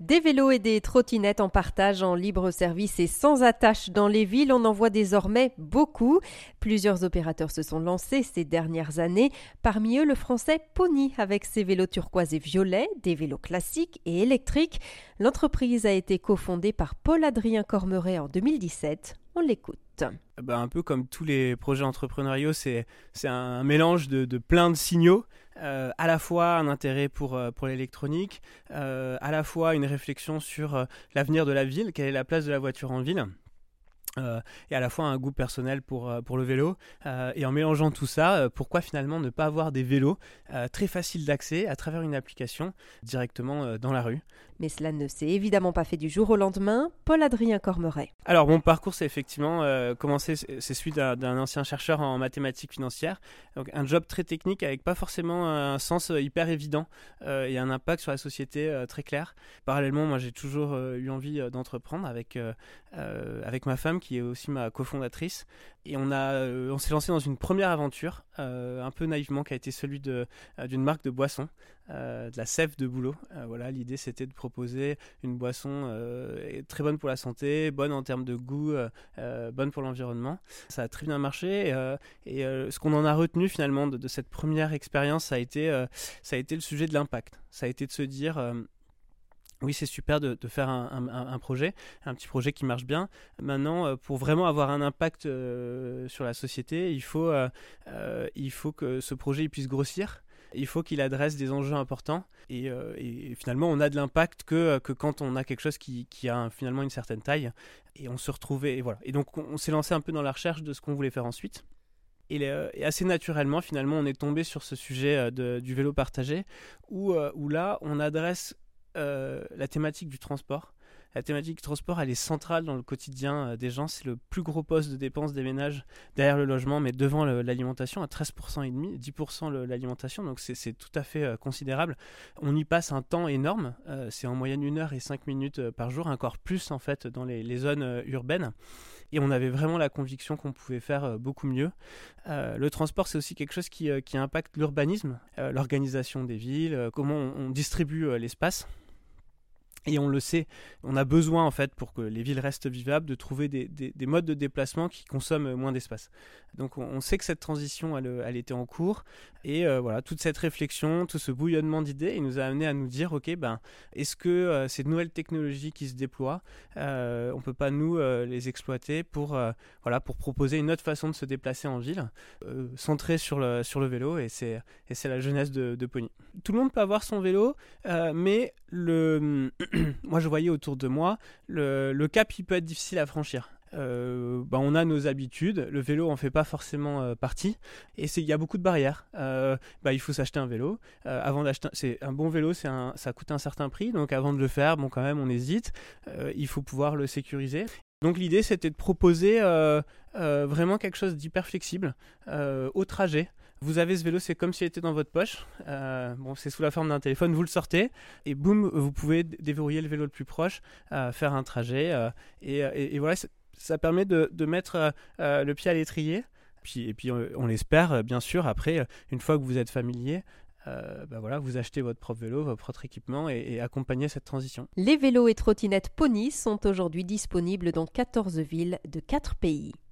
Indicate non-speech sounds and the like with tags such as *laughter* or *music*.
Des vélos et des trottinettes en partage en libre service et sans attache dans les villes, on en voit désormais beaucoup. Plusieurs opérateurs se sont lancés ces dernières années, parmi eux le français Pony avec ses vélos turquoise et violets, des vélos classiques et électriques. L'entreprise a été cofondée par Paul-Adrien Cormeret en 2017. On l'écoute. Bah, un peu comme tous les projets entrepreneuriaux, c'est un mélange de plein de signaux. Euh, à la fois un intérêt pour, euh, pour l'électronique, euh, à la fois une réflexion sur l'avenir de la ville, quelle est la place de la voiture en ville. Et à la fois un goût personnel pour, pour le vélo. et en mélangeant tout ça, pourquoi finalement ne pas avoir des vélos très faciles d'accès à travers une application directement dans la rue? Mais cela ne s'est évidemment pas fait du jour au lendemain. Paul-Adrien Cormeret. Alors, mon parcours, c'est effectivement euh, commencé, c'est celui d'un ancien chercheur en mathématiques financières. Donc, un job très technique avec pas forcément un sens euh, hyper évident euh, et un impact sur la société très clair. Parallèlement, moi, j'ai toujours eu envie d'entreprendre avec, avec ma femme qui est aussi ma cofondatrice. Et on, a, on s'est lancé dans une première aventure, un peu naïvement, qui a été celui d'une marque de boissons, de la sève de boulot. voilà, l'idée, c'était de proposer une boisson euh, très bonne pour la santé, bonne en termes de goût, euh, euh, bonne pour l'environnement. Ça a très bien marché et, ce qu'on en a retenu finalement de, cette première expérience, ça a ça a été le sujet de l'impact. Ça a été de se dire oui, c'est super de, faire un, projet, un petit projet qui marche bien. Maintenant, pour vraiment avoir un impact sur la société, il faut, il faut que ce projet puisse grossir il faut qu'il adresse des enjeux importants. Et, euh, finalement, on a de l'impact que, que quand on a quelque chose qui, a finalement une certaine taille. Et on se retrouvait. Et voilà. Et donc, on, s'est lancé un peu dans la recherche de ce qu'on voulait faire ensuite. Et, assez naturellement, finalement, on est tombé sur ce sujet euh, du vélo partagé, où, euh, où là, on adresse la thématique du transport la thématique transport, elle est centrale dans le quotidien euh, des gens. C'est le plus gros poste de dépenses des ménages derrière le logement, mais devant l'alimentation, à 13% et demi, 10% l'alimentation. Donc c'est tout à fait euh, considérable. On y passe un temps énorme. Euh, c'est en moyenne 1 heure et 5 minutes par jour, encore plus en fait dans les, zones urbaines. Et on avait vraiment la conviction qu'on pouvait faire beaucoup mieux. le transport, c'est aussi quelque chose qui, impacte l'urbanisme, l'organisation des villes, comment on distribue l'espace. Et on le sait, on a besoin en fait pour que les villes restent vivables de trouver des, des, modes de déplacement qui consomment moins d'espace. Donc on, sait que cette transition elle, était en cours et euh, voilà toute cette réflexion, tout ce bouillonnement d'idées, il nous a amené à nous dire ok ben est-ce que euh, ces nouvelles technologies qui se déploient, euh, on peut pas nous euh, les exploiter pour voilà pour proposer une autre façon de se déplacer en ville, centrée sur le sur le vélo et c'est et c'est la jeunesse de, de Pony. Tout le monde peut avoir son vélo, mais le *clears throat* moi je voyais autour de moi, le, cap il peut être difficile à franchir. Euh, bah, on a nos habitudes, le vélo en fait pas forcément euh, partie, et il y a beaucoup de barrières. Euh, bah, il faut s'acheter un vélo. avant d'acheter, c'est un bon vélo, c'est ça coûte un certain prix, donc avant de le faire, bon quand même on hésite. il faut pouvoir le sécuriser. Donc l'idée c'était de proposer vraiment quelque chose d'hyper flexible au trajet. Vous avez ce vélo, c'est comme s'il était dans votre poche. Euh, bon, c'est sous la forme d'un téléphone, vous le sortez et boum, vous pouvez déverrouiller le vélo le plus proche, euh, faire un trajet. Euh, et, voilà, ça permet de, mettre le pied à l'étrier. Et puis on, l'espère, bien sûr, après, une fois que vous êtes familier, bah voilà, vous achetez votre propre vélo, votre propre équipement et, et accompagnez cette transition. Les vélos et trottinettes Pony sont aujourd'hui disponibles dans 14 villes de 4 pays.